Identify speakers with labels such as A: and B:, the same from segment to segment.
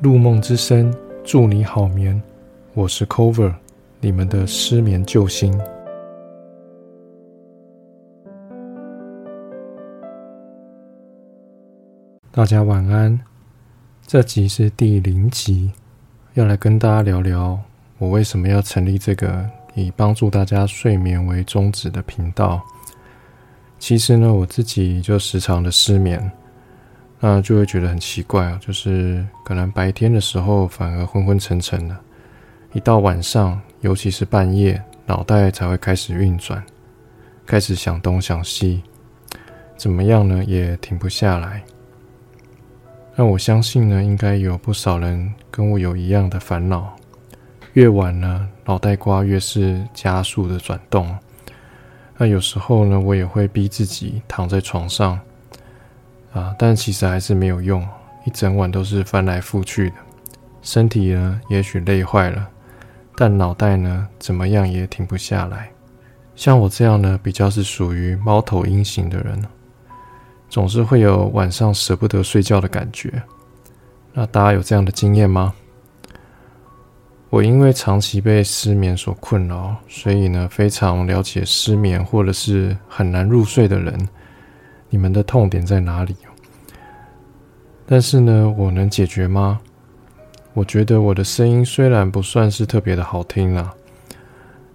A: 入梦之声，祝你好眠。我是 Cover，你们的失眠救星。大家晚安。这集是第零集，要来跟大家聊聊我为什么要成立这个以帮助大家睡眠为宗旨的频道。其实呢，我自己就时常的失眠。那就会觉得很奇怪啊，就是可能白天的时候反而昏昏沉沉的，一到晚上，尤其是半夜，脑袋才会开始运转，开始想东想西，怎么样呢，也停不下来。那我相信呢，应该有不少人跟我有一样的烦恼，越晚呢，脑袋瓜越是加速的转动。那有时候呢，我也会逼自己躺在床上。啊，但其实还是没有用，一整晚都是翻来覆去的，身体呢也许累坏了，但脑袋呢怎么样也停不下来。像我这样呢，比较是属于猫头鹰型的人，总是会有晚上舍不得睡觉的感觉。那大家有这样的经验吗？我因为长期被失眠所困扰，所以呢非常了解失眠或者是很难入睡的人。你们的痛点在哪里？但是呢，我能解决吗？我觉得我的声音虽然不算是特别的好听啦，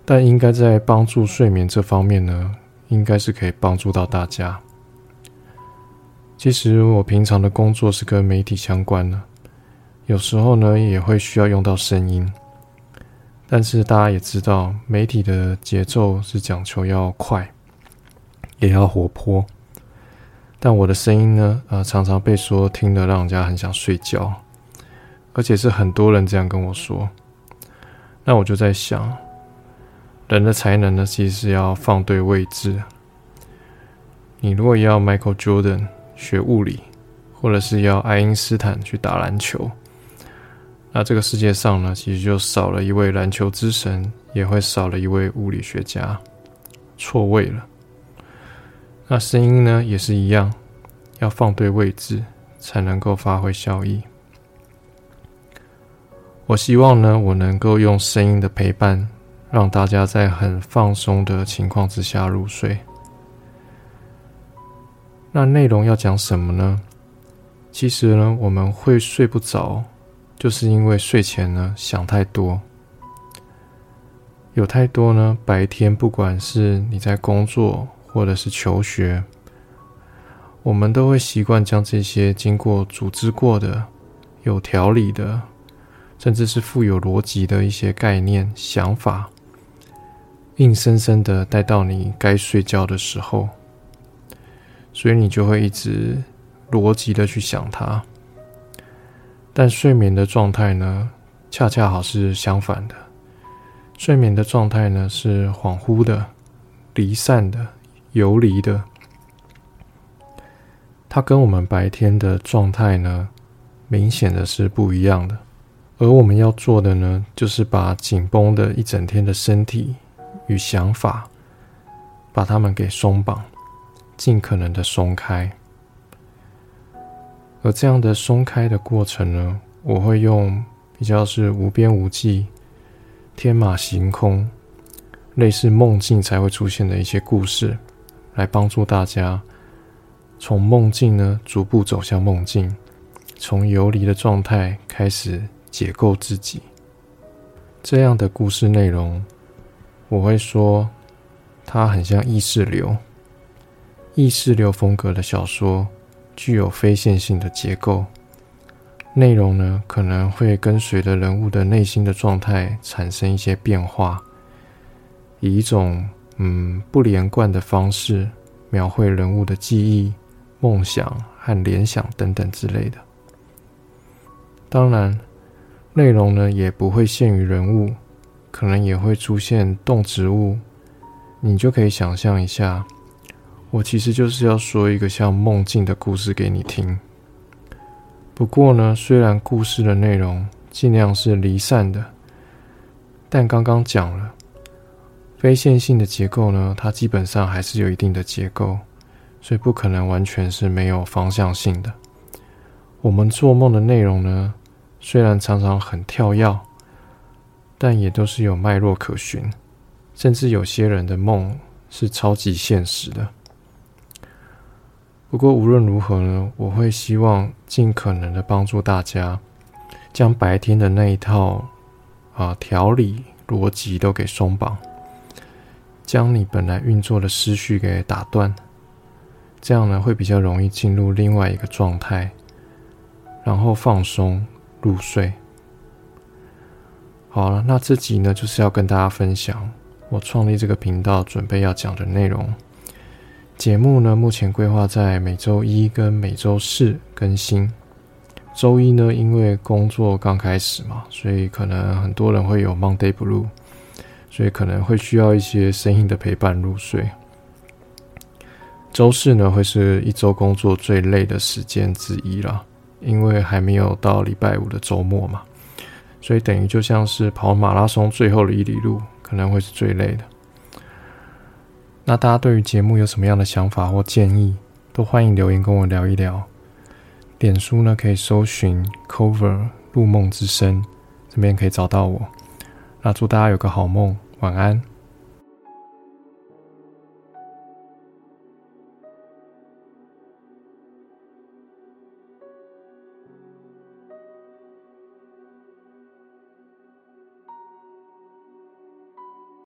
A: 但应该在帮助睡眠这方面呢，应该是可以帮助到大家。其实我平常的工作是跟媒体相关的，有时候呢也会需要用到声音。但是大家也知道，媒体的节奏是讲求要快，也要活泼。但我的声音呢，呃，常常被说听得让人家很想睡觉，而且是很多人这样跟我说。那我就在想，人的才能呢，其实是要放对位置。你如果要 Michael Jordan 学物理，或者是要爱因斯坦去打篮球，那这个世界上呢，其实就少了一位篮球之神，也会少了一位物理学家，错位了。那声音呢也是一样，要放对位置才能够发挥效益。我希望呢，我能够用声音的陪伴，让大家在很放松的情况之下入睡。那内容要讲什么呢？其实呢，我们会睡不着，就是因为睡前呢想太多，有太多呢白天不管是你在工作。或者是求学，我们都会习惯将这些经过组织过的、有条理的，甚至是富有逻辑的一些概念、想法，硬生生的带到你该睡觉的时候，所以你就会一直逻辑的去想它。但睡眠的状态呢，恰恰好是相反的。睡眠的状态呢，是恍惚的、离散的。游离的，它跟我们白天的状态呢，明显的是不一样的。而我们要做的呢，就是把紧绷的一整天的身体与想法，把它们给松绑，尽可能的松开。而这样的松开的过程呢，我会用比较是无边无际、天马行空、类似梦境才会出现的一些故事。来帮助大家从梦境呢逐步走向梦境，从游离的状态开始解构自己。这样的故事内容，我会说它很像意识流，意识流风格的小说，具有非线性的结构。内容呢可能会跟随着人物的内心的状态产生一些变化，以一种。嗯，不连贯的方式描绘人物的记忆、梦想和联想等等之类的。当然，内容呢也不会限于人物，可能也会出现动植物。你就可以想象一下，我其实就是要说一个像梦境的故事给你听。不过呢，虽然故事的内容尽量是离散的，但刚刚讲了。非线性的结构呢，它基本上还是有一定的结构，所以不可能完全是没有方向性的。我们做梦的内容呢，虽然常常很跳跃，但也都是有脉络可循，甚至有些人的梦是超级现实的。不过无论如何呢，我会希望尽可能的帮助大家，将白天的那一套啊条理逻辑都给松绑，将你本来运作的思绪给打断。这样呢，会比较容易进入另外一个状态，然后放松入睡。好了，那这集呢，就是要跟大家分享我创立这个频道准备要讲的内容。节目呢，目前规划在每周一跟每周四更新。周一呢，因为工作刚开始嘛，所以可能很多人会有 Monday Blue，所以可能会需要一些声音的陪伴入睡。周四呢，会是一周工作最累的时间之一了，因为还没有到礼拜五的周末嘛，所以等于就像是跑马拉松最后的一里路，可能会是最累的。那大家对于节目有什么样的想法或建议，都欢迎留言跟我聊一聊。脸书呢，可以搜寻 Cover 入梦之声，这边可以找到我。那祝大家有个好梦，晚安。